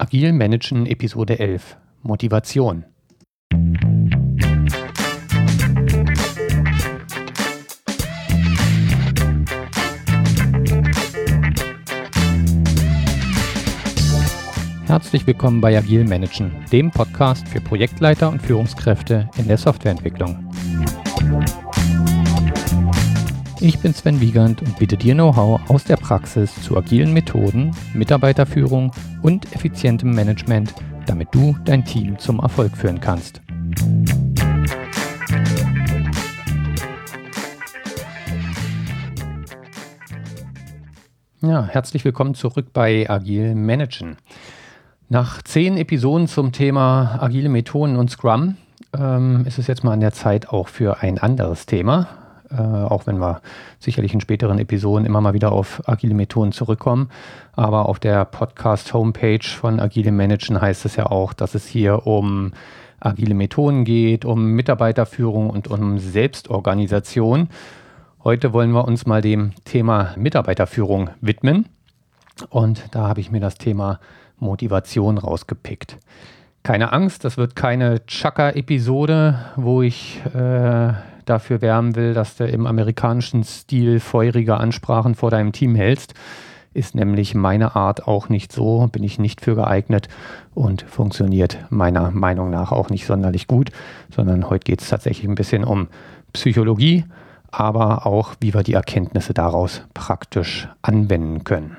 Agil Managen Episode 11 Motivation. Herzlich willkommen bei Agil Managen, dem Podcast für Projektleiter und Führungskräfte in der Softwareentwicklung. Ich bin Sven Wiegand und biete dir Know-how aus der Praxis zu agilen Methoden, Mitarbeiterführung und effizientem Management, damit du dein Team zum Erfolg führen kannst. Ja, herzlich willkommen zurück bei Agil Managen. Nach zehn Episoden zum Thema agile Methoden und Scrum ähm, ist es jetzt mal an der Zeit auch für ein anderes Thema, äh, auch wenn wir sicherlich in späteren Episoden immer mal wieder auf agile Methoden zurückkommen. Aber auf der Podcast-Homepage von Agile Managen heißt es ja auch, dass es hier um agile Methoden geht, um Mitarbeiterführung und um Selbstorganisation. Heute wollen wir uns mal dem Thema Mitarbeiterführung widmen. Und da habe ich mir das Thema Motivation rausgepickt. Keine Angst, das wird keine Chaka-Episode, wo ich äh, dafür wärmen will, dass du im amerikanischen Stil feurige Ansprachen vor deinem Team hältst. Ist nämlich meine Art auch nicht so, bin ich nicht für geeignet und funktioniert meiner Meinung nach auch nicht sonderlich gut, sondern heute geht es tatsächlich ein bisschen um Psychologie, aber auch, wie wir die Erkenntnisse daraus praktisch anwenden können.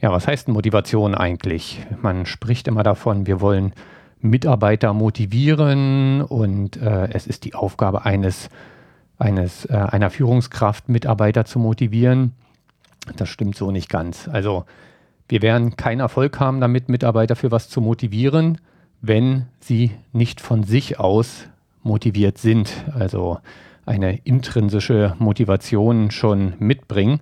Ja, was heißt Motivation eigentlich? Man spricht immer davon, wir wollen Mitarbeiter motivieren und äh, es ist die Aufgabe eines, eines äh, einer Führungskraft, Mitarbeiter zu motivieren. Das stimmt so nicht ganz. Also wir werden keinen Erfolg haben damit, Mitarbeiter für was zu motivieren, wenn sie nicht von sich aus motiviert sind, also eine intrinsische Motivation schon mitbringen.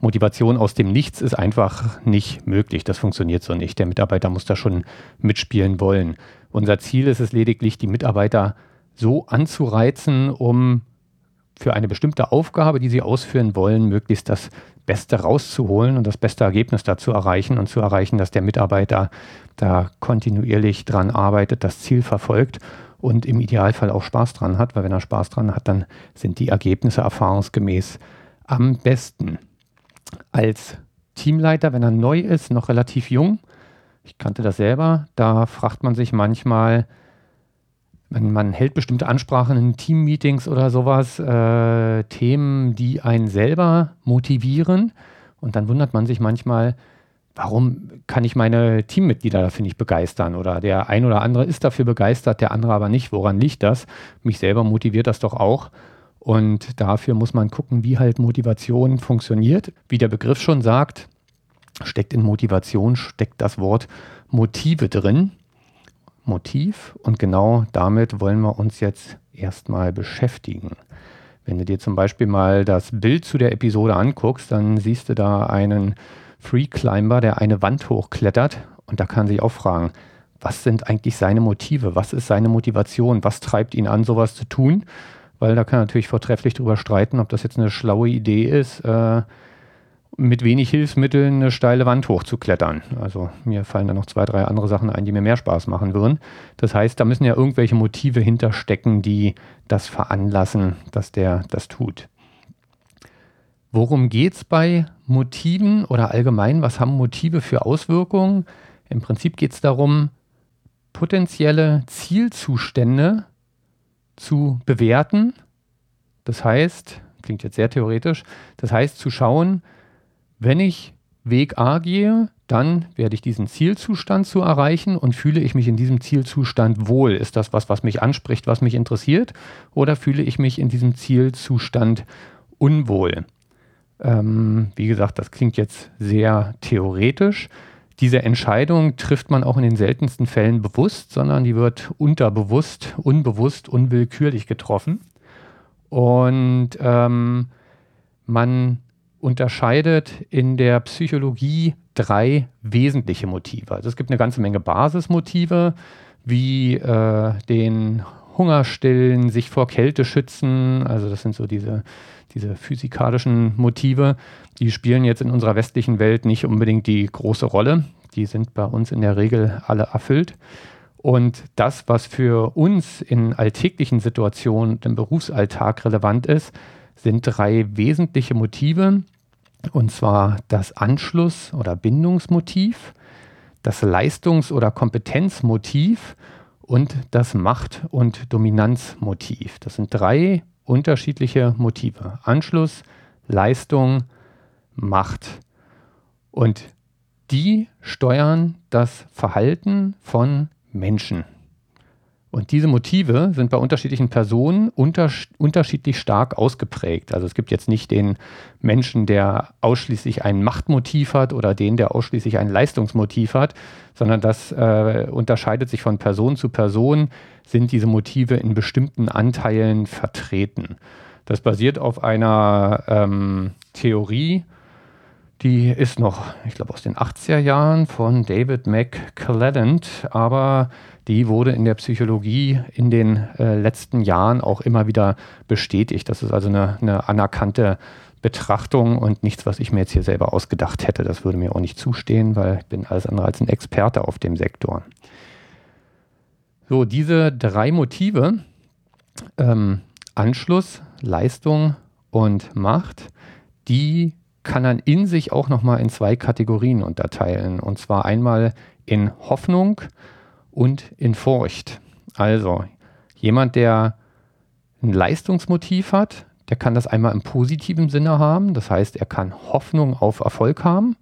Motivation aus dem Nichts ist einfach nicht möglich. Das funktioniert so nicht. Der Mitarbeiter muss da schon mitspielen wollen. Unser Ziel ist es lediglich, die Mitarbeiter so anzureizen, um für eine bestimmte Aufgabe, die sie ausführen wollen, möglichst das Beste rauszuholen und das beste Ergebnis dazu erreichen und zu erreichen, dass der Mitarbeiter da kontinuierlich dran arbeitet, das Ziel verfolgt und im Idealfall auch Spaß dran hat, weil wenn er Spaß dran hat, dann sind die Ergebnisse erfahrungsgemäß am besten. Als Teamleiter, wenn er neu ist, noch relativ jung, ich kannte das selber, da fragt man sich manchmal, wenn man hält bestimmte Ansprachen in Teammeetings oder sowas, äh, Themen, die einen selber motivieren. Und dann wundert man sich manchmal, warum kann ich meine Teammitglieder dafür nicht begeistern? Oder der ein oder andere ist dafür begeistert, der andere aber nicht. Woran liegt das? Mich selber motiviert das doch auch. Und dafür muss man gucken, wie halt Motivation funktioniert. Wie der Begriff schon sagt, steckt in Motivation, steckt das Wort Motive drin. Motiv und genau damit wollen wir uns jetzt erstmal beschäftigen. Wenn du dir zum Beispiel mal das Bild zu der Episode anguckst, dann siehst du da einen Free Climber, der eine Wand hochklettert und da kann sich auch fragen, was sind eigentlich seine Motive? Was ist seine Motivation? Was treibt ihn an, sowas zu tun? weil da kann man natürlich vortrefflich drüber streiten, ob das jetzt eine schlaue Idee ist, äh, mit wenig Hilfsmitteln eine steile Wand hochzuklettern. Also mir fallen da noch zwei, drei andere Sachen ein, die mir mehr Spaß machen würden. Das heißt, da müssen ja irgendwelche Motive hinterstecken, die das veranlassen, dass der das tut. Worum geht es bei Motiven oder allgemein? Was haben Motive für Auswirkungen? Im Prinzip geht es darum, potenzielle Zielzustände zu bewerten. Das heißt, klingt jetzt sehr theoretisch, das heißt zu schauen, wenn ich Weg A gehe, dann werde ich diesen Zielzustand zu erreichen und fühle ich mich in diesem Zielzustand wohl. Ist das was, was mich anspricht, was mich interessiert? Oder fühle ich mich in diesem Zielzustand unwohl? Ähm, wie gesagt, das klingt jetzt sehr theoretisch. Diese Entscheidung trifft man auch in den seltensten Fällen bewusst, sondern die wird unterbewusst, unbewusst, unwillkürlich getroffen. Und ähm, man unterscheidet in der Psychologie drei wesentliche Motive. Also es gibt eine ganze Menge Basismotive, wie äh, den Hunger stillen, sich vor Kälte schützen. Also das sind so diese, diese physikalischen Motive. Die spielen jetzt in unserer westlichen Welt nicht unbedingt die große Rolle. Die sind bei uns in der Regel alle erfüllt. Und das, was für uns in alltäglichen Situationen im Berufsalltag relevant ist, sind drei wesentliche Motive. Und zwar das Anschluss- oder Bindungsmotiv, das Leistungs- oder Kompetenzmotiv und das Macht- und Dominanzmotiv. Das sind drei unterschiedliche Motive. Anschluss, Leistung, Macht. Und die steuern das Verhalten von Menschen. Und diese Motive sind bei unterschiedlichen Personen unter, unterschiedlich stark ausgeprägt. Also es gibt jetzt nicht den Menschen, der ausschließlich ein Machtmotiv hat oder den, der ausschließlich ein Leistungsmotiv hat, sondern das äh, unterscheidet sich von Person zu Person, sind diese Motive in bestimmten Anteilen vertreten. Das basiert auf einer ähm, Theorie, die ist noch, ich glaube, aus den 80er Jahren von David McClelland, aber die wurde in der Psychologie in den äh, letzten Jahren auch immer wieder bestätigt. Das ist also eine, eine, anerkannte Betrachtung und nichts, was ich mir jetzt hier selber ausgedacht hätte. Das würde mir auch nicht zustehen, weil ich bin alles andere als ein Experte auf dem Sektor. So, diese drei Motive, ähm, Anschluss, Leistung und Macht, die kann man in sich auch nochmal in zwei Kategorien unterteilen. Und zwar einmal in Hoffnung und in Furcht. Also jemand, der ein Leistungsmotiv hat, der kann das einmal im positiven Sinne haben. Das heißt, er kann Hoffnung auf Erfolg haben.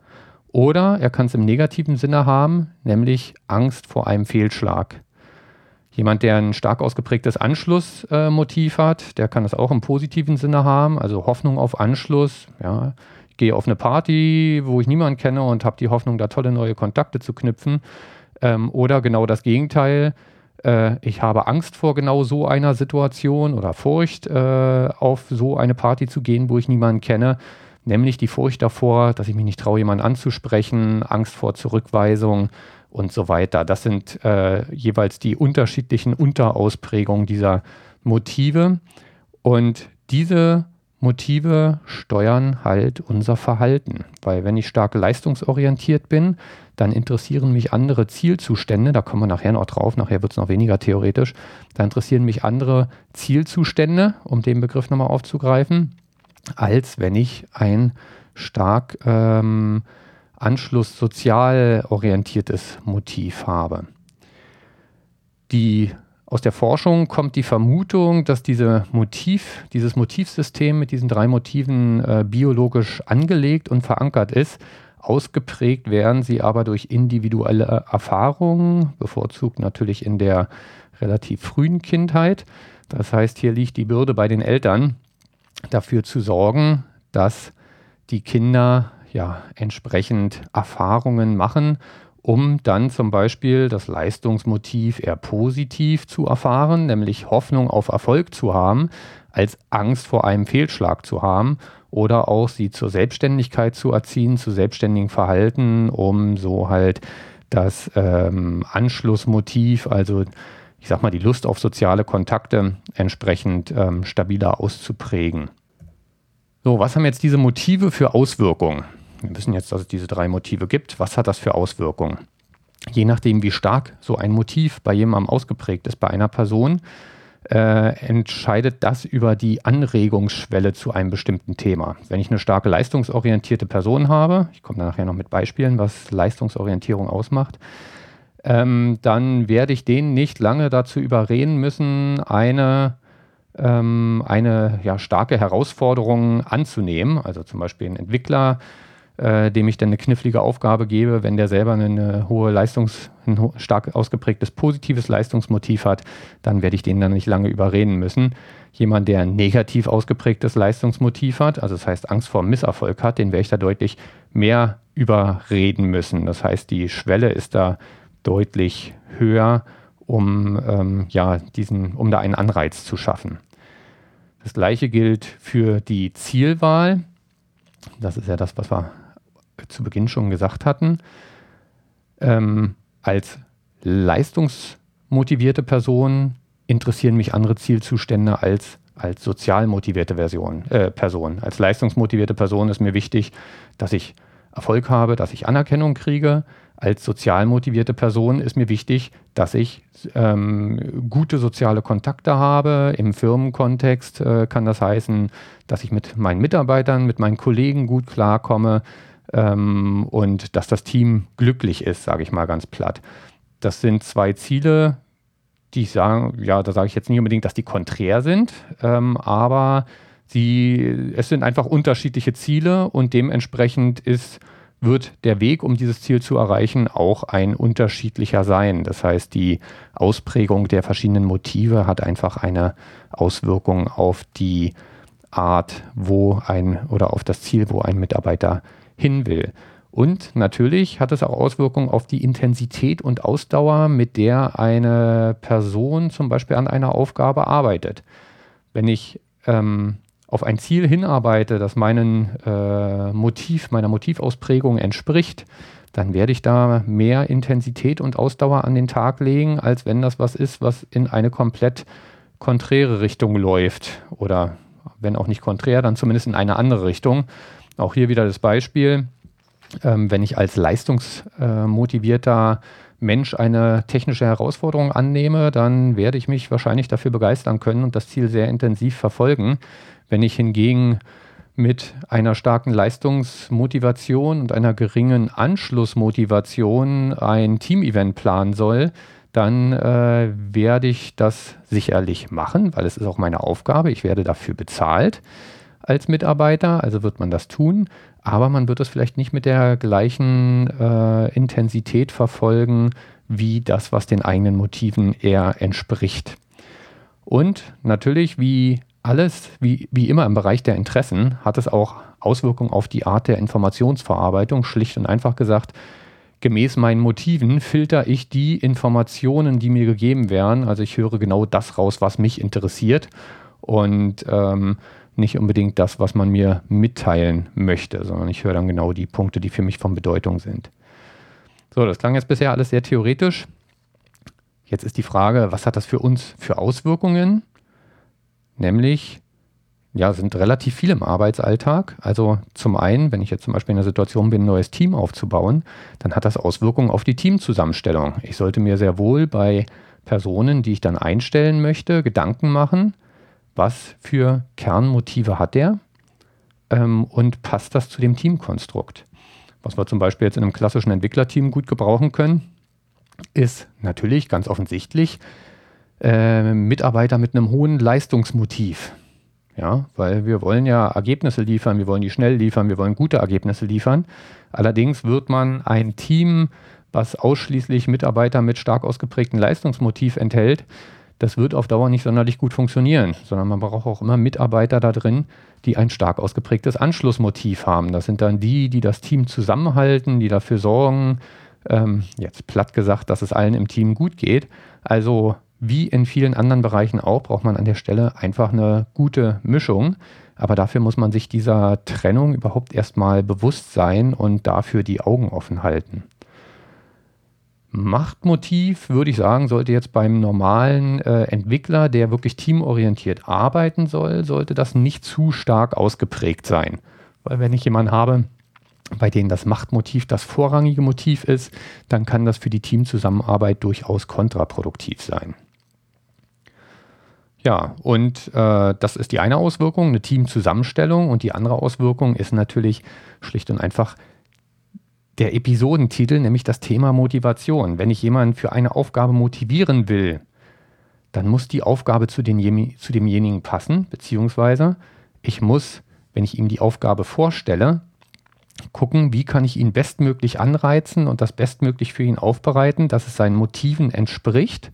Oder er kann es im negativen Sinne haben, nämlich Angst vor einem Fehlschlag. Jemand, der ein stark ausgeprägtes Anschlussmotiv äh, hat, der kann das auch im positiven Sinne haben, also Hoffnung auf Anschluss. Ja, gehe auf eine Party, wo ich niemanden kenne und habe die Hoffnung, da tolle neue Kontakte zu knüpfen. Ähm, oder genau das Gegenteil. Äh, ich habe Angst vor genau so einer Situation oder Furcht, äh, auf so eine Party zu gehen, wo ich niemanden kenne. Nämlich die Furcht davor, dass ich mich nicht traue, jemanden anzusprechen, Angst vor Zurückweisung und so weiter. Das sind äh, jeweils die unterschiedlichen Unterausprägungen dieser Motive. Und diese Motive steuern halt unser Verhalten. Weil wenn ich stark leistungsorientiert bin, dann interessieren mich andere Zielzustände, da kommen wir nachher noch drauf, nachher wird es noch weniger theoretisch, da interessieren mich andere Zielzustände, um den Begriff nochmal aufzugreifen, als wenn ich ein stark ähm, Anschluss sozial orientiertes Motiv habe. Die aus der Forschung kommt die Vermutung, dass diese Motiv, dieses Motivsystem mit diesen drei Motiven äh, biologisch angelegt und verankert ist. Ausgeprägt werden sie aber durch individuelle Erfahrungen, bevorzugt natürlich in der relativ frühen Kindheit. Das heißt, hier liegt die Bürde bei den Eltern, dafür zu sorgen, dass die Kinder ja entsprechend Erfahrungen machen um dann zum Beispiel das Leistungsmotiv eher positiv zu erfahren, nämlich Hoffnung auf Erfolg zu haben, als Angst vor einem Fehlschlag zu haben oder auch sie zur Selbstständigkeit zu erziehen, zu selbstständigen Verhalten, um so halt das ähm, Anschlussmotiv, also ich sag mal die Lust auf soziale Kontakte entsprechend ähm, stabiler auszuprägen. So, was haben jetzt diese Motive für Auswirkungen? Wir wissen jetzt, dass es diese drei Motive gibt. Was hat das für Auswirkungen? Je nachdem, wie stark so ein Motiv bei jemandem ausgeprägt ist, bei einer Person, äh, entscheidet das über die Anregungsschwelle zu einem bestimmten Thema. Wenn ich eine starke leistungsorientierte Person habe, ich komme nachher noch mit Beispielen, was Leistungsorientierung ausmacht, ähm, dann werde ich den nicht lange dazu überreden müssen, eine, ähm, eine ja, starke Herausforderung anzunehmen. Also zum Beispiel ein Entwickler äh, dem ich dann eine knifflige Aufgabe gebe, wenn der selber eine hohe Leistungs-, ein stark ausgeprägtes positives Leistungsmotiv hat, dann werde ich den dann nicht lange überreden müssen. Jemand, der ein negativ ausgeprägtes Leistungsmotiv hat, also das heißt Angst vor Misserfolg hat, den werde ich da deutlich mehr überreden müssen. Das heißt, die Schwelle ist da deutlich höher, um, ähm, ja, diesen, um da einen Anreiz zu schaffen. Das gleiche gilt für die Zielwahl. Das ist ja das, was wir zu Beginn schon gesagt hatten, ähm, als leistungsmotivierte Person interessieren mich andere Zielzustände als als sozial motivierte Version, äh, Person. Als leistungsmotivierte Person ist mir wichtig, dass ich Erfolg habe, dass ich Anerkennung kriege. als sozial motivierte Person ist mir wichtig, dass ich ähm, gute soziale Kontakte habe. Im Firmenkontext äh, kann das heißen, dass ich mit meinen Mitarbeitern, mit meinen Kollegen gut klarkomme ähm, und dass das Team glücklich ist, sage ich mal ganz platt. Das sind zwei Ziele, die ich sage, ja, da sage ich jetzt nicht unbedingt, dass die konträr sind, ähm, aber sie, es sind einfach unterschiedliche Ziele und dementsprechend ist wird der Weg, um dieses Ziel zu erreichen, auch ein unterschiedlicher sein. Das heißt, die Ausprägung der verschiedenen Motive hat einfach eine Auswirkung auf die Art, wo ein oder auf das Ziel, wo ein Mitarbeiter hin will. Und natürlich hat es auch Auswirkungen auf die Intensität und Ausdauer, mit der eine Person zum Beispiel an einer Aufgabe arbeitet. Wenn ich ähm, auf ein Ziel hinarbeite, das meinem äh, Motiv, meiner Motivausprägung entspricht, dann werde ich da mehr Intensität und Ausdauer an den Tag legen, als wenn das was ist, was in eine komplett konträre Richtung läuft. Oder wenn auch nicht konträr, dann zumindest in eine andere Richtung. Auch hier wieder das Beispiel. Ähm, wenn ich als leistungsmotivierter Mensch eine technische Herausforderung annehme, dann werde ich mich wahrscheinlich dafür begeistern können und das Ziel sehr intensiv verfolgen. Wenn ich hingegen mit einer starken Leistungsmotivation und einer geringen Anschlussmotivation ein Teamevent planen soll, dann äh, werde ich das sicherlich machen, weil es ist auch meine Aufgabe. Ich werde dafür bezahlt als Mitarbeiter, also wird man das tun, aber man wird es vielleicht nicht mit der gleichen äh, Intensität verfolgen, wie das, was den eigenen Motiven eher entspricht. Und natürlich, wie alles, wie, wie immer im Bereich der Interessen, hat es auch Auswirkungen auf die Art der Informationsverarbeitung. Schlicht und einfach gesagt, gemäß meinen Motiven filter ich die Informationen, die mir gegeben werden. Also ich höre genau das raus, was mich interessiert und ähm, nicht unbedingt das, was man mir mitteilen möchte, sondern ich höre dann genau die Punkte, die für mich von Bedeutung sind. So, das klang jetzt bisher alles sehr theoretisch. Jetzt ist die Frage, was hat das für uns für Auswirkungen? Nämlich, ja, sind relativ viele im Arbeitsalltag. Also zum einen, wenn ich jetzt zum Beispiel in der Situation bin, ein neues Team aufzubauen, dann hat das Auswirkungen auf die Teamzusammenstellung. Ich sollte mir sehr wohl bei Personen, die ich dann einstellen möchte, Gedanken machen, was für Kernmotive hat der ähm, und passt das zu dem Teamkonstrukt. Was wir zum Beispiel jetzt in einem klassischen Entwicklerteam gut gebrauchen können, ist natürlich ganz offensichtlich äh, Mitarbeiter mit einem hohen Leistungsmotiv. Ja, weil wir wollen ja Ergebnisse liefern, wir wollen die schnell liefern, wir wollen gute Ergebnisse liefern. Allerdings wird man ein Team, was ausschließlich Mitarbeiter mit stark ausgeprägtem Leistungsmotiv enthält, das wird auf Dauer nicht sonderlich gut funktionieren, sondern man braucht auch immer Mitarbeiter da drin, die ein stark ausgeprägtes Anschlussmotiv haben. Das sind dann die, die das Team zusammenhalten, die dafür sorgen, ähm, jetzt platt gesagt, dass es allen im Team gut geht. Also wie in vielen anderen Bereichen auch, braucht man an der Stelle einfach eine gute Mischung. Aber dafür muss man sich dieser Trennung überhaupt erstmal bewusst sein und dafür die Augen offen halten. Machtmotiv, würde ich sagen, sollte jetzt beim normalen äh, Entwickler, der wirklich teamorientiert arbeiten soll, sollte das nicht zu stark ausgeprägt sein. Weil wenn ich jemanden habe, bei denen das Machtmotiv das vorrangige Motiv ist, dann kann das für die Teamzusammenarbeit durchaus kontraproduktiv sein. Ja, und äh, das ist die eine Auswirkung, eine Teamzusammenstellung. Und die andere Auswirkung ist natürlich schlicht und einfach der Episodentitel, nämlich das Thema Motivation. Wenn ich jemanden für eine Aufgabe motivieren will, dann muss die Aufgabe zu, den, zu demjenigen passen, beziehungsweise ich muss, wenn ich ihm die Aufgabe vorstelle, gucken, wie kann ich ihn bestmöglich anreizen und das bestmöglich für ihn aufbereiten, dass es seinen Motiven entspricht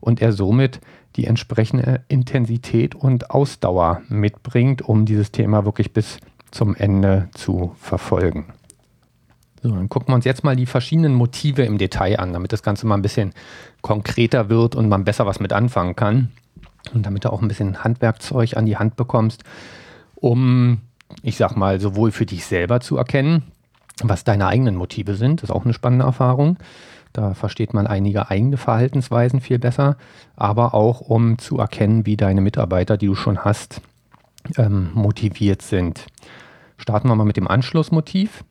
und er somit die entsprechende Intensität und Ausdauer mitbringt, um dieses Thema wirklich bis zum Ende zu verfolgen. So, dann gucken wir uns jetzt mal die verschiedenen Motive im Detail an, damit das Ganze mal ein bisschen konkreter wird und man besser was mit anfangen kann. Und damit du auch ein bisschen Handwerkzeug an die Hand bekommst, um, ich sag mal, sowohl für dich selber zu erkennen, was deine eigenen Motive sind, das ist auch eine spannende Erfahrung, da versteht man einige eigene Verhaltensweisen viel besser, aber auch um zu erkennen, wie deine Mitarbeiter, die du schon hast, ähm, motiviert sind. Starten wir mal mit dem Anschlussmotiv.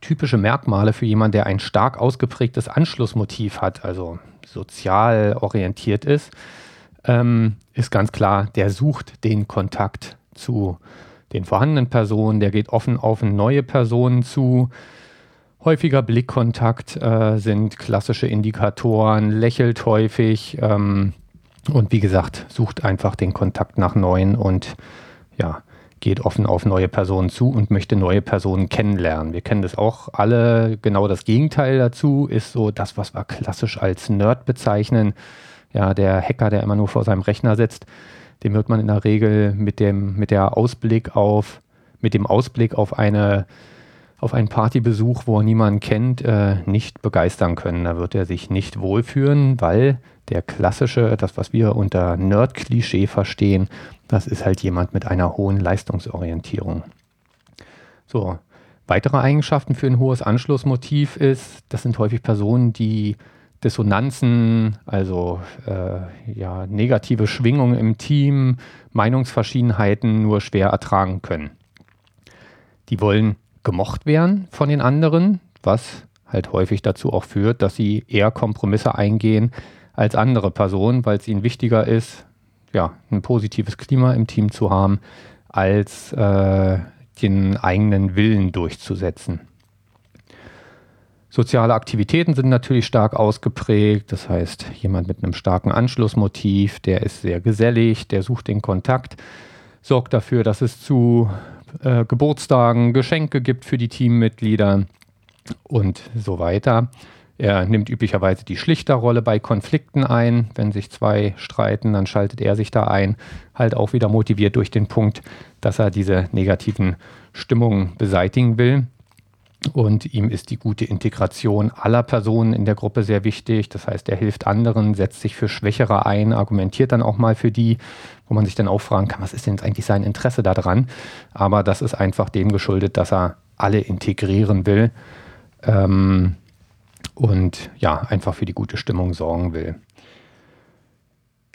Typische Merkmale für jemanden, der ein stark ausgeprägtes Anschlussmotiv hat, also sozial orientiert ist, ähm, ist ganz klar, der sucht den Kontakt zu den vorhandenen Personen, der geht offen auf neue Personen zu. Häufiger Blickkontakt äh, sind klassische Indikatoren, lächelt häufig ähm, und wie gesagt, sucht einfach den Kontakt nach neuen und ja, geht offen auf neue Personen zu und möchte neue Personen kennenlernen. Wir kennen das auch alle. Genau das Gegenteil dazu ist so das, was wir klassisch als Nerd bezeichnen. Ja, der Hacker, der immer nur vor seinem Rechner sitzt, dem wird man in der Regel mit dem, mit der Ausblick auf, mit dem Ausblick auf eine auf einen Partybesuch, wo er niemanden kennt, äh, nicht begeistern können. Da wird er sich nicht wohlfühlen, weil der klassische, das, was wir unter Nerd-Klischee verstehen, das ist halt jemand mit einer hohen Leistungsorientierung. So, weitere Eigenschaften für ein hohes Anschlussmotiv ist, das sind häufig Personen, die Dissonanzen, also äh, ja, negative Schwingungen im Team, Meinungsverschiedenheiten nur schwer ertragen können. Die wollen gemocht werden von den anderen, was halt häufig dazu auch führt, dass sie eher Kompromisse eingehen als andere Personen, weil es ihnen wichtiger ist, ja, ein positives Klima im Team zu haben, als äh, den eigenen Willen durchzusetzen. Soziale Aktivitäten sind natürlich stark ausgeprägt. Das heißt, jemand mit einem starken Anschlussmotiv, der ist sehr gesellig, der sucht den Kontakt, sorgt dafür, dass es zu äh, Geburtstagen Geschenke gibt für die Teammitglieder und so weiter. Er nimmt üblicherweise die Schlichterrolle bei Konflikten ein. Wenn sich zwei streiten, dann schaltet er sich da ein. Halt auch wieder motiviert durch den Punkt, dass er diese negativen Stimmungen beseitigen will. Und ihm ist die gute Integration aller Personen in der Gruppe sehr wichtig. Das heißt, er hilft anderen, setzt sich für Schwächere ein, argumentiert dann auch mal für die, wo man sich dann auch fragen kann, was ist denn eigentlich sein Interesse daran? Aber das ist einfach dem geschuldet, dass er alle integrieren will ähm, und ja, einfach für die gute Stimmung sorgen will.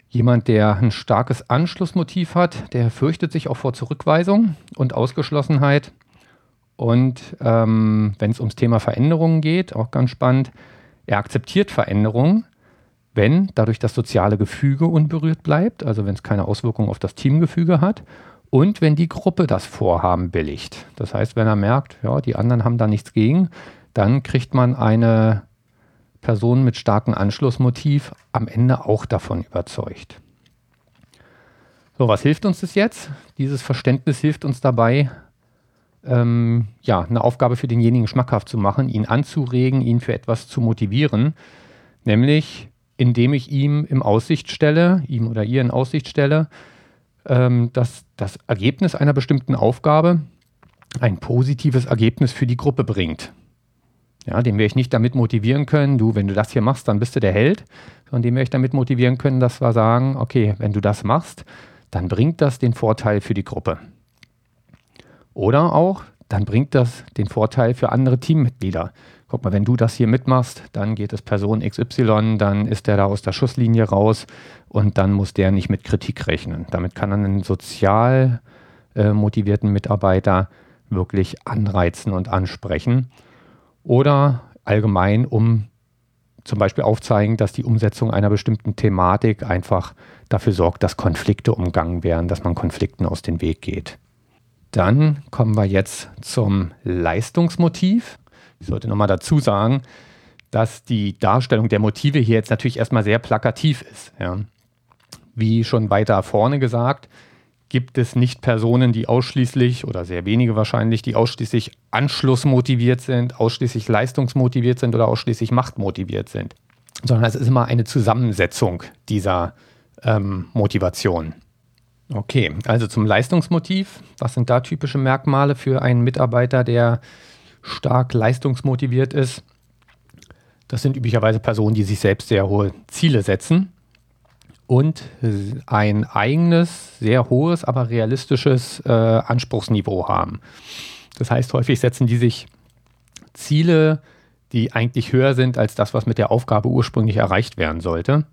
Jemand, der ein starkes Anschlussmotiv hat, der fürchtet sich auch vor Zurückweisung und Ausgeschlossenheit und ähm, wenn es ums Thema Veränderungen geht, auch ganz spannend, er akzeptiert Veränderungen, wenn dadurch das soziale Gefüge unberührt bleibt, also wenn es keine Auswirkungen auf das Teamgefüge hat und wenn die Gruppe das Vorhaben billigt. Das heißt, wenn er merkt, ja, die anderen haben da nichts gegen, dann kriegt man eine Person mit starkem Anschlussmotiv am Ende auch davon überzeugt. So, was hilft uns das jetzt? Dieses Verständnis hilft uns dabei, ähm, ja, eine Aufgabe für denjenigen schmackhaft zu machen, ihn anzuregen, ihn für etwas zu motivieren, nämlich indem ich ihm im Aussicht stelle, ihm oder ihr in Aussicht stelle, ähm, dass das Ergebnis einer bestimmten Aufgabe ein positives Ergebnis für die Gruppe bringt. Ja, den werde ich nicht damit motivieren können, du, wenn du das hier machst, dann bist du der Held, sondern den werde ich damit motivieren können, dass wir sagen, okay, wenn du das machst, dann bringt das den Vorteil für die Gruppe. Oder auch, dann bringt das den Vorteil für andere Teammitglieder. Guck mal, wenn du das hier mitmachst, dann geht es Person XY, dann ist der da aus der Schusslinie raus und dann muss der nicht mit Kritik rechnen. Damit kann er einen sozial äh, motivierten Mitarbeiter wirklich anreizen und ansprechen. Oder allgemein, um zum Beispiel aufzeigen, dass die Umsetzung einer bestimmten Thematik einfach dafür sorgt, dass Konflikte umgangen werden, dass man Konflikten aus dem Weg geht. Dann kommen wir jetzt zum Leistungsmotiv. Ich sollte nochmal dazu sagen, dass die Darstellung der Motive hier jetzt natürlich erstmal sehr plakativ ist. Ja. Wie schon weiter vorne gesagt, gibt es nicht Personen, die ausschließlich oder sehr wenige wahrscheinlich, die ausschließlich anschlussmotiviert sind, ausschließlich leistungsmotiviert sind oder ausschließlich machtmotiviert sind, sondern es ist immer eine Zusammensetzung dieser ähm, Motivationen. Okay, also zum Leistungsmotiv. Was sind da typische Merkmale für einen Mitarbeiter, der stark leistungsmotiviert ist? Das sind üblicherweise Personen, die sich selbst sehr hohe Ziele setzen und ein eigenes, sehr hohes, aber realistisches äh, Anspruchsniveau haben. Das heißt, häufig setzen die sich Ziele, die eigentlich höher sind als das, was mit der Aufgabe ursprünglich erreicht werden sollte.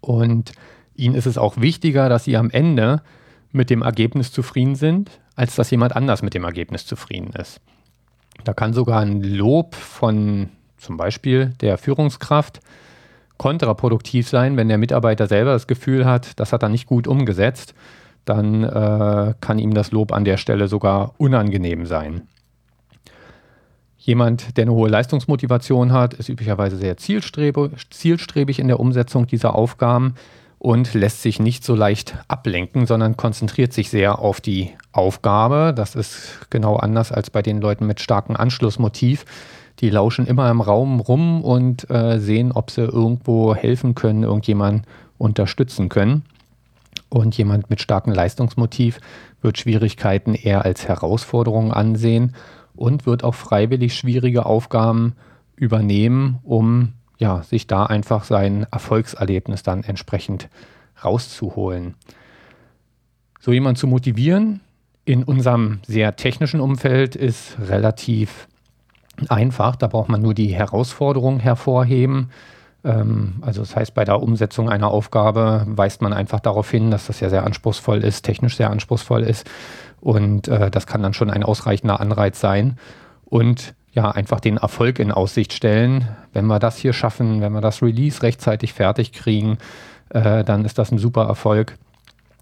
Und Ihnen ist es auch wichtiger, dass Sie am Ende mit dem Ergebnis zufrieden sind, als dass jemand anders mit dem Ergebnis zufrieden ist. Da kann sogar ein Lob von zum Beispiel der Führungskraft kontraproduktiv sein, wenn der Mitarbeiter selber das Gefühl hat, das hat er nicht gut umgesetzt, dann äh, kann ihm das Lob an der Stelle sogar unangenehm sein. Jemand, der eine hohe Leistungsmotivation hat, ist üblicherweise sehr zielstrebig in der Umsetzung dieser Aufgaben und lässt sich nicht so leicht ablenken, sondern konzentriert sich sehr auf die Aufgabe. Das ist genau anders als bei den Leuten mit starkem Anschlussmotiv. Die lauschen immer im Raum rum und äh, sehen, ob sie irgendwo helfen können, irgendjemanden unterstützen können. Und jemand mit starkem Leistungsmotiv wird Schwierigkeiten eher als Herausforderung ansehen und wird auch freiwillig schwierige Aufgaben übernehmen, um ja, sich da einfach sein Erfolgserlebnis dann entsprechend rauszuholen. So jemand zu motivieren in unserem sehr technischen Umfeld ist relativ einfach. Da braucht man nur die Herausforderung hervorheben. Ähm, also das heißt, bei der Umsetzung einer Aufgabe weist man einfach darauf hin, dass das ja sehr anspruchsvoll ist, technisch sehr anspruchsvoll ist und äh, das kann dann schon ein ausreichender Anreiz sein. Und ja, einfach den Erfolg in Aussicht stellen. Wenn wir das hier schaffen, wenn wir das Release rechtzeitig fertig kriegen, äh, dann ist das ein super Erfolg.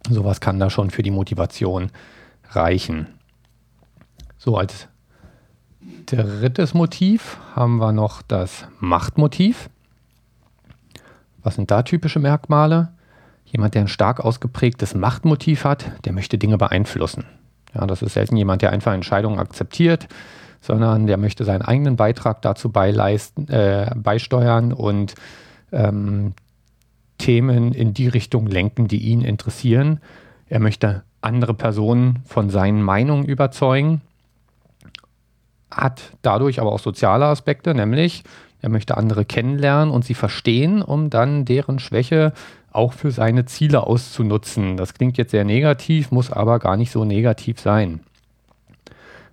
Sowas kann da schon für die Motivation reichen. So, als drittes Motiv haben wir noch das Machtmotiv. Was sind da typische Merkmale? Jemand, der ein stark ausgeprägtes Machtmotiv hat, der möchte Dinge beeinflussen. Ja, das ist selten jemand, der einfach Entscheidungen akzeptiert, sondern der möchte seinen eigenen Beitrag dazu beileisten, äh, beisteuern und ähm, Themen in die Richtung lenken, die ihn interessieren. Er möchte andere Personen von seinen Meinungen überzeugen, hat dadurch aber auch soziale Aspekte, nämlich er möchte andere kennenlernen und sie verstehen, um dann deren Schwäche auch für seine Ziele auszunutzen. Das klingt jetzt sehr negativ, muss aber gar nicht so negativ sein.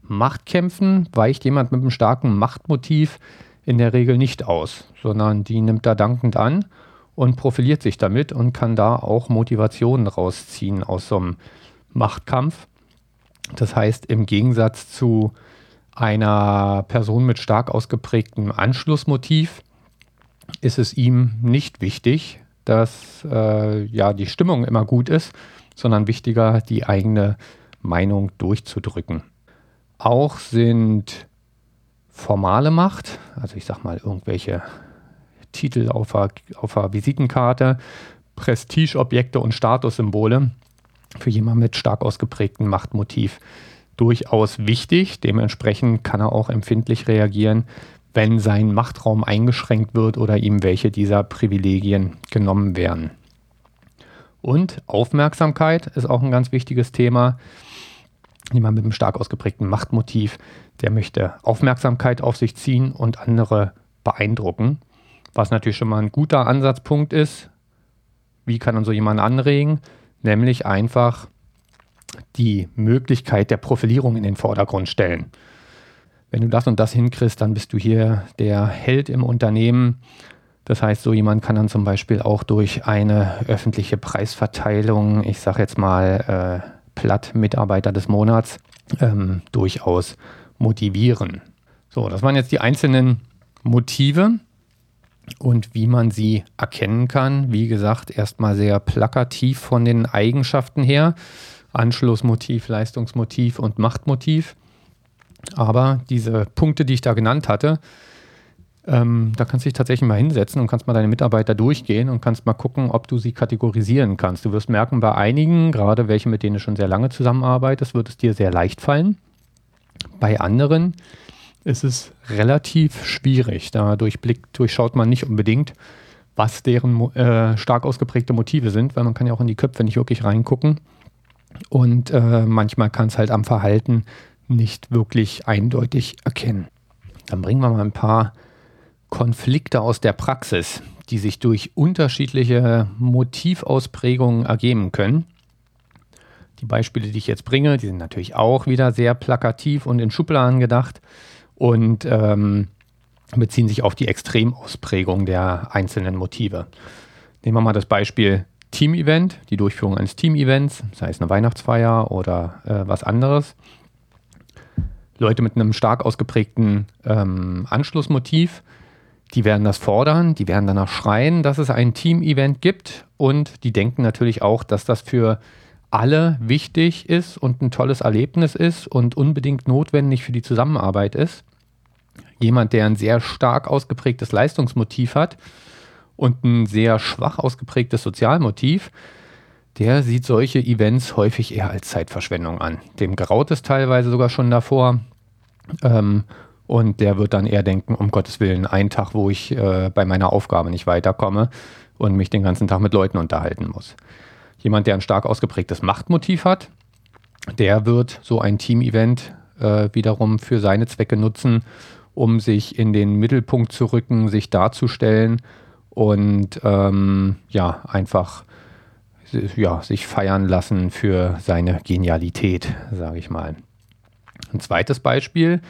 Machtkämpfen weicht jemand mit einem starken Machtmotiv in der Regel nicht aus, sondern die nimmt er dankend an und profiliert sich damit und kann da auch Motivationen rausziehen aus so einem Machtkampf. Das heißt, im Gegensatz zu einer Person mit stark ausgeprägtem Anschlussmotiv ist es ihm nicht wichtig, dass äh, ja die Stimmung immer gut ist, sondern wichtiger, die eigene Meinung durchzudrücken. Auch sind formale Macht, also ich sag mal irgendwelche Titel auf der, auf der Visitenkarte, Prestigeobjekte und Statussymbole für jemanden mit stark ausgeprägtem Machtmotiv durchaus wichtig. Dementsprechend kann er auch empfindlich reagieren, wenn sein Machtraum eingeschränkt wird oder ihm welche dieser Privilegien genommen werden. Und Aufmerksamkeit ist auch ein ganz wichtiges Thema. Jemand mit einem stark ausgeprägten Machtmotiv, der möchte Aufmerksamkeit auf sich ziehen und andere beeindrucken. Was natürlich schon mal ein guter Ansatzpunkt ist. Wie kann man so jemanden anregen? Nämlich einfach die Möglichkeit der Profilierung in den Vordergrund stellen wenn du das und das hinkriegst, dann bist du hier der Held im Unternehmen. Das heißt, so jemand kann dann zum Beispiel auch durch eine öffentliche Preisverteilung, ich sage jetzt mal äh, platt Mitarbeiter des Monats, ähm, durchaus motivieren. So, das waren jetzt die einzelnen Motive und wie man sie erkennen kann. Wie gesagt, erstmal sehr plakativ von den Eigenschaften her. Anschlussmotiv, Leistungsmotiv und Machtmotiv. Aber diese Punkte, die ich da genannt hatte, ähm, da kannst du dich tatsächlich mal hinsetzen und kannst mal deine Mitarbeiter durchgehen und kannst mal gucken, ob du sie kategorisieren kannst. Du wirst merken, bei einigen, gerade welche, mit denen du schon sehr lange zusammenarbeitest, wird es dir sehr leicht fallen. Bei anderen ist es relativ schwierig. Da durchblickt, durchschaut man nicht unbedingt, was deren äh, stark ausgeprägte Motive sind, weil man kann ja auch in die Köpfe nicht wirklich reingucken. Und äh, manchmal kann es halt am Verhalten nicht wirklich eindeutig erkennen. Dann bringen wir mal ein paar Konflikte aus der Praxis, die sich durch unterschiedliche Motivausprägungen ergeben können. Die Beispiele, die ich jetzt bringe, die sind natürlich auch wieder sehr plakativ und in Schubladen gedacht und ähm, beziehen sich auf die Extremausprägung der einzelnen Motive. Nehmen wir mal das Beispiel Team-Event, die Durchführung eines Team-Events, sei es eine Weihnachtsfeier oder äh, was anderes. Leute mit einem stark ausgeprägten ähm, Anschlussmotiv, die werden das fordern, die werden danach schreien, dass es ein Team-Event gibt und die denken natürlich auch, dass das für alle wichtig ist und ein tolles Erlebnis ist und unbedingt notwendig für die Zusammenarbeit ist. Jemand, der ein sehr stark ausgeprägtes Leistungsmotiv hat und ein sehr schwach ausgeprägtes Sozialmotiv, der sieht solche Events häufig eher als Zeitverschwendung an. Dem graut es teilweise sogar schon davor. Ähm, und der wird dann eher denken, um Gottes Willen, ein Tag, wo ich äh, bei meiner Aufgabe nicht weiterkomme und mich den ganzen Tag mit Leuten unterhalten muss. Jemand, der ein stark ausgeprägtes Machtmotiv hat, der wird so ein Team-Event äh, wiederum für seine Zwecke nutzen, um sich in den Mittelpunkt zu rücken, sich darzustellen und ähm, ja, einfach ja, sich feiern lassen für seine Genialität, sage ich mal. Ein zweites Beispiel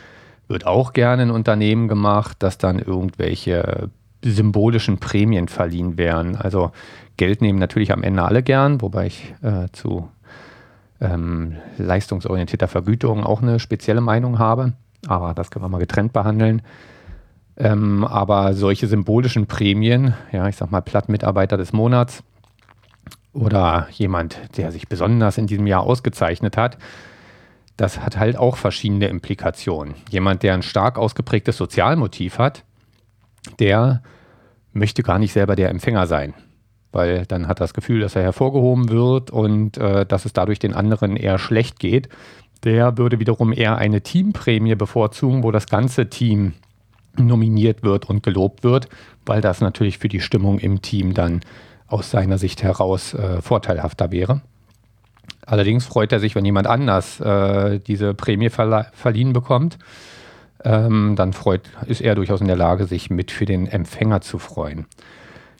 wird auch gerne in Unternehmen gemacht, dass dann irgendwelche symbolischen Prämien verliehen werden. Also Geld nehmen natürlich am Ende alle gern, wobei ich äh, zu ähm, leistungsorientierter Vergütung auch eine spezielle Meinung habe. Aber das können wir mal getrennt behandeln. Ähm, aber solche symbolischen Prämien, ja, ich sag mal platt Mitarbeiter des Monats oder jemand, der sich besonders in diesem Jahr ausgezeichnet hat, das hat halt auch verschiedene Implikationen. Jemand, der ein stark ausgeprägtes Sozialmotiv hat, der möchte gar nicht selber der Empfänger sein, weil dann hat das Gefühl, dass er hervorgehoben wird und äh, dass es dadurch den anderen eher schlecht geht. Der würde wiederum eher eine Teamprämie bevorzugen, wo das ganze Team nominiert wird und gelobt wird, weil das natürlich für die Stimmung im Team dann aus seiner Sicht heraus äh, vorteilhafter wäre. Allerdings freut er sich, wenn jemand anders äh, diese Prämie verliehen bekommt. Ähm, dann freut, ist er durchaus in der Lage, sich mit für den Empfänger zu freuen.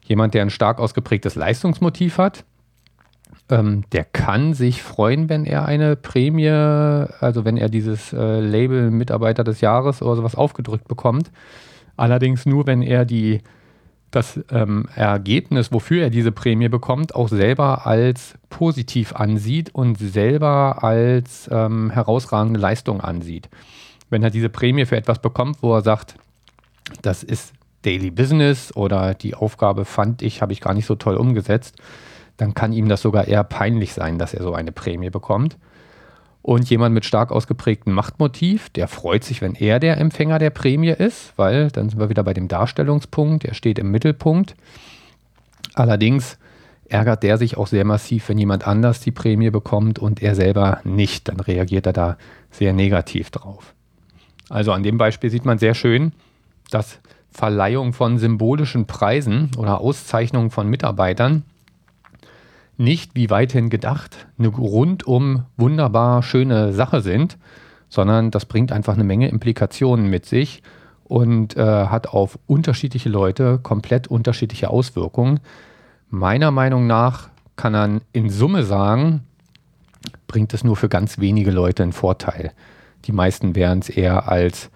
Jemand, der ein stark ausgeprägtes Leistungsmotiv hat, ähm, der kann sich freuen, wenn er eine Prämie, also wenn er dieses äh, Label Mitarbeiter des Jahres oder sowas aufgedrückt bekommt. Allerdings nur, wenn er die das ähm, Ergebnis, wofür er diese Prämie bekommt, auch selber als positiv ansieht und selber als ähm, herausragende Leistung ansieht. Wenn er diese Prämie für etwas bekommt, wo er sagt, das ist Daily Business oder die Aufgabe fand ich, habe ich gar nicht so toll umgesetzt, dann kann ihm das sogar eher peinlich sein, dass er so eine Prämie bekommt. Und jemand mit stark ausgeprägtem Machtmotiv, der freut sich, wenn er der Empfänger der Prämie ist, weil dann sind wir wieder bei dem Darstellungspunkt, er steht im Mittelpunkt. Allerdings ärgert der sich auch sehr massiv, wenn jemand anders die Prämie bekommt und er selber nicht. Dann reagiert er da sehr negativ drauf. Also an dem Beispiel sieht man sehr schön, dass Verleihung von symbolischen Preisen oder Auszeichnungen von Mitarbeitern nicht wie weithin gedacht eine rundum wunderbar schöne Sache sind, sondern das bringt einfach eine Menge Implikationen mit sich und äh, hat auf unterschiedliche Leute komplett unterschiedliche Auswirkungen. Meiner Meinung nach kann man in Summe sagen, bringt es nur für ganz wenige Leute einen Vorteil. Die meisten werden es eher als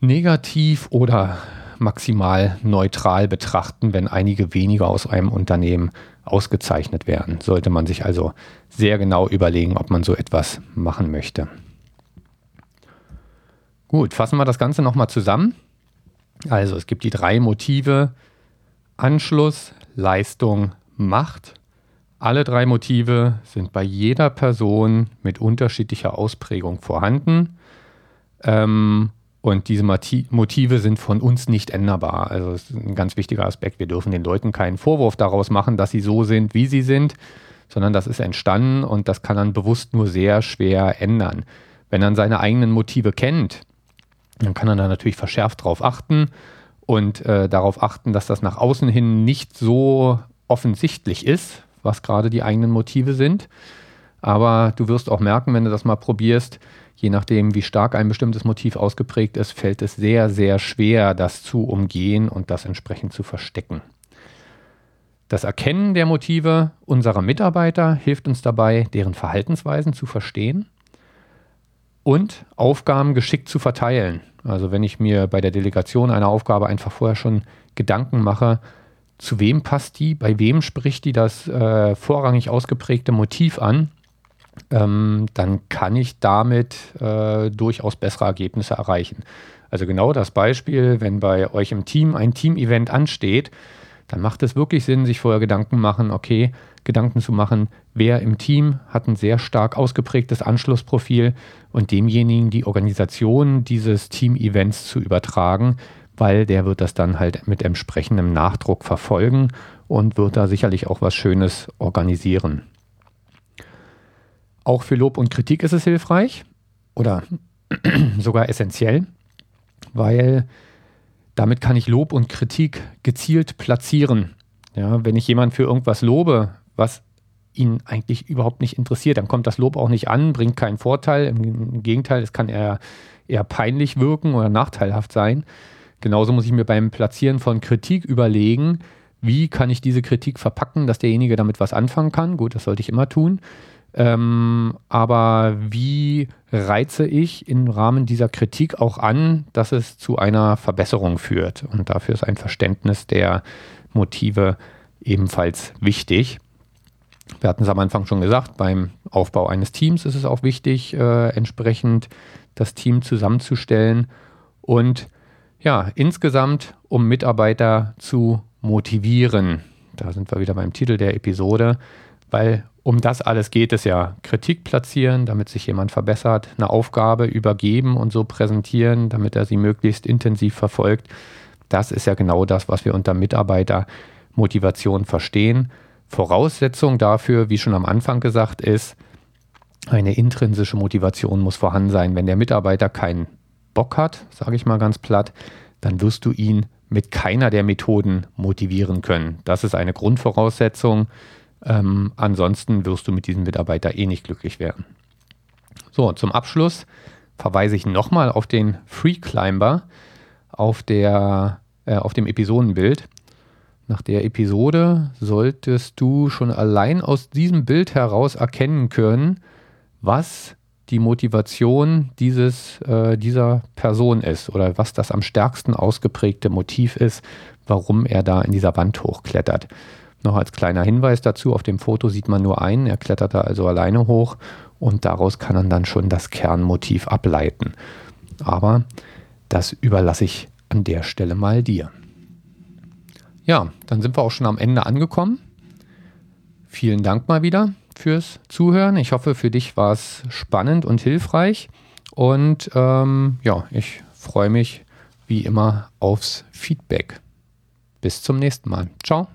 negativ oder maximal neutral betrachten, wenn einige weniger aus einem Unternehmen ausgezeichnet werden. Sollte man sich also sehr genau überlegen, ob man so etwas machen möchte. Gut, fassen wir das Ganze nochmal zusammen. Also es gibt die drei Motive Anschluss, Leistung, Macht. Alle drei Motive sind bei jeder Person mit unterschiedlicher Ausprägung vorhanden. Ähm, und diese Motive sind von uns nicht änderbar. Also das ist ein ganz wichtiger Aspekt. Wir dürfen den Leuten keinen Vorwurf daraus machen, dass sie so sind, wie sie sind, sondern das ist entstanden und das kann dann bewusst nur sehr schwer ändern. Wenn er seine eigenen Motive kennt, dann kann er da natürlich verschärft darauf achten und äh, darauf achten, dass das nach außen hin nicht so offensichtlich ist, was gerade die eigenen Motive sind. Aber du wirst auch merken, wenn du das mal probierst, je nachdem, wie stark ein bestimmtes Motiv ausgeprägt ist, fällt es sehr, sehr schwer, das zu umgehen und das entsprechend zu verstecken. Das Erkennen der Motive unserer Mitarbeiter hilft uns dabei, deren Verhaltensweisen zu verstehen und Aufgaben geschickt zu verteilen. Also wenn ich mir bei der Delegation einer Aufgabe einfach vorher schon Gedanken mache, zu wem passt die, bei wem spricht die das äh, vorrangig ausgeprägte Motiv an, ähm, dann kann ich damit äh, durchaus bessere Ergebnisse erreichen. Also genau das Beispiel, wenn bei euch im Team ein Team-Event ansteht, dann macht es wirklich Sinn, sich vorher Gedanken machen, okay, Gedanken zu machen, wer im Team hat ein sehr stark ausgeprägtes Anschlussprofil und demjenigen die Organisation dieses Team-Events zu übertragen, weil der wird das dann halt mit entsprechendem Nachdruck verfolgen und wird da sicherlich auch was Schönes organisieren. Auch für Lob und Kritik ist es hilfreich oder sogar essentiell, weil damit kann ich Lob und Kritik gezielt platzieren. Ja, wenn ich jemanden für irgendwas lobe, was ihn eigentlich überhaupt nicht interessiert, dann kommt das Lob auch nicht an, bringt keinen Vorteil. Im Gegenteil, es kann eher, eher peinlich wirken oder nachteilhaft sein. Genauso muss ich mir beim Platzieren von Kritik überlegen, wie kann ich diese Kritik verpacken, dass derjenige damit was anfangen kann. Gut, das sollte ich immer tun. Ähm, aber wie reize ich im Rahmen dieser Kritik auch an, dass es zu einer Verbesserung führt? Und dafür ist ein Verständnis der Motive ebenfalls wichtig. Wir hatten es am Anfang schon gesagt, beim Aufbau eines Teams ist es auch wichtig, äh, entsprechend das Team zusammenzustellen und ja, insgesamt, um Mitarbeiter zu motivieren. Da sind wir wieder beim Titel der Episode, weil um das alles geht es ja. Kritik platzieren, damit sich jemand verbessert, eine Aufgabe übergeben und so präsentieren, damit er sie möglichst intensiv verfolgt. Das ist ja genau das, was wir unter Mitarbeitermotivation verstehen. Voraussetzung dafür, wie schon am Anfang gesagt ist, eine intrinsische Motivation muss vorhanden sein. Wenn der Mitarbeiter keinen Bock hat, sage ich mal ganz platt, dann wirst du ihn mit keiner der Methoden motivieren können. Das ist eine Grundvoraussetzung. Ähm, ansonsten wirst du mit diesem Mitarbeiter eh nicht glücklich werden. So, zum Abschluss verweise ich nochmal auf den Free Climber auf, der, äh, auf dem Episodenbild. Nach der Episode solltest du schon allein aus diesem Bild heraus erkennen können, was die Motivation dieses, äh, dieser Person ist oder was das am stärksten ausgeprägte Motiv ist, warum er da in dieser Wand hochklettert. Noch als kleiner Hinweis dazu, auf dem Foto sieht man nur einen, er klettert da also alleine hoch und daraus kann man dann schon das Kernmotiv ableiten. Aber das überlasse ich an der Stelle mal dir. Ja, dann sind wir auch schon am Ende angekommen. Vielen Dank mal wieder fürs Zuhören. Ich hoffe, für dich war es spannend und hilfreich. Und ähm, ja, ich freue mich wie immer aufs Feedback. Bis zum nächsten Mal. Ciao.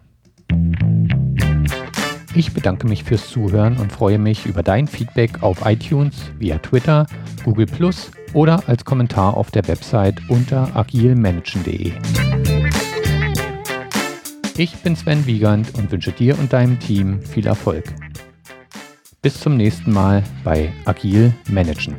Ich bedanke mich fürs Zuhören und freue mich über dein Feedback auf iTunes, via Twitter, Google Plus oder als Kommentar auf der Website unter agilmanagen.de. Ich bin Sven Wiegand und wünsche dir und deinem Team viel Erfolg. Bis zum nächsten Mal bei Agil Managen.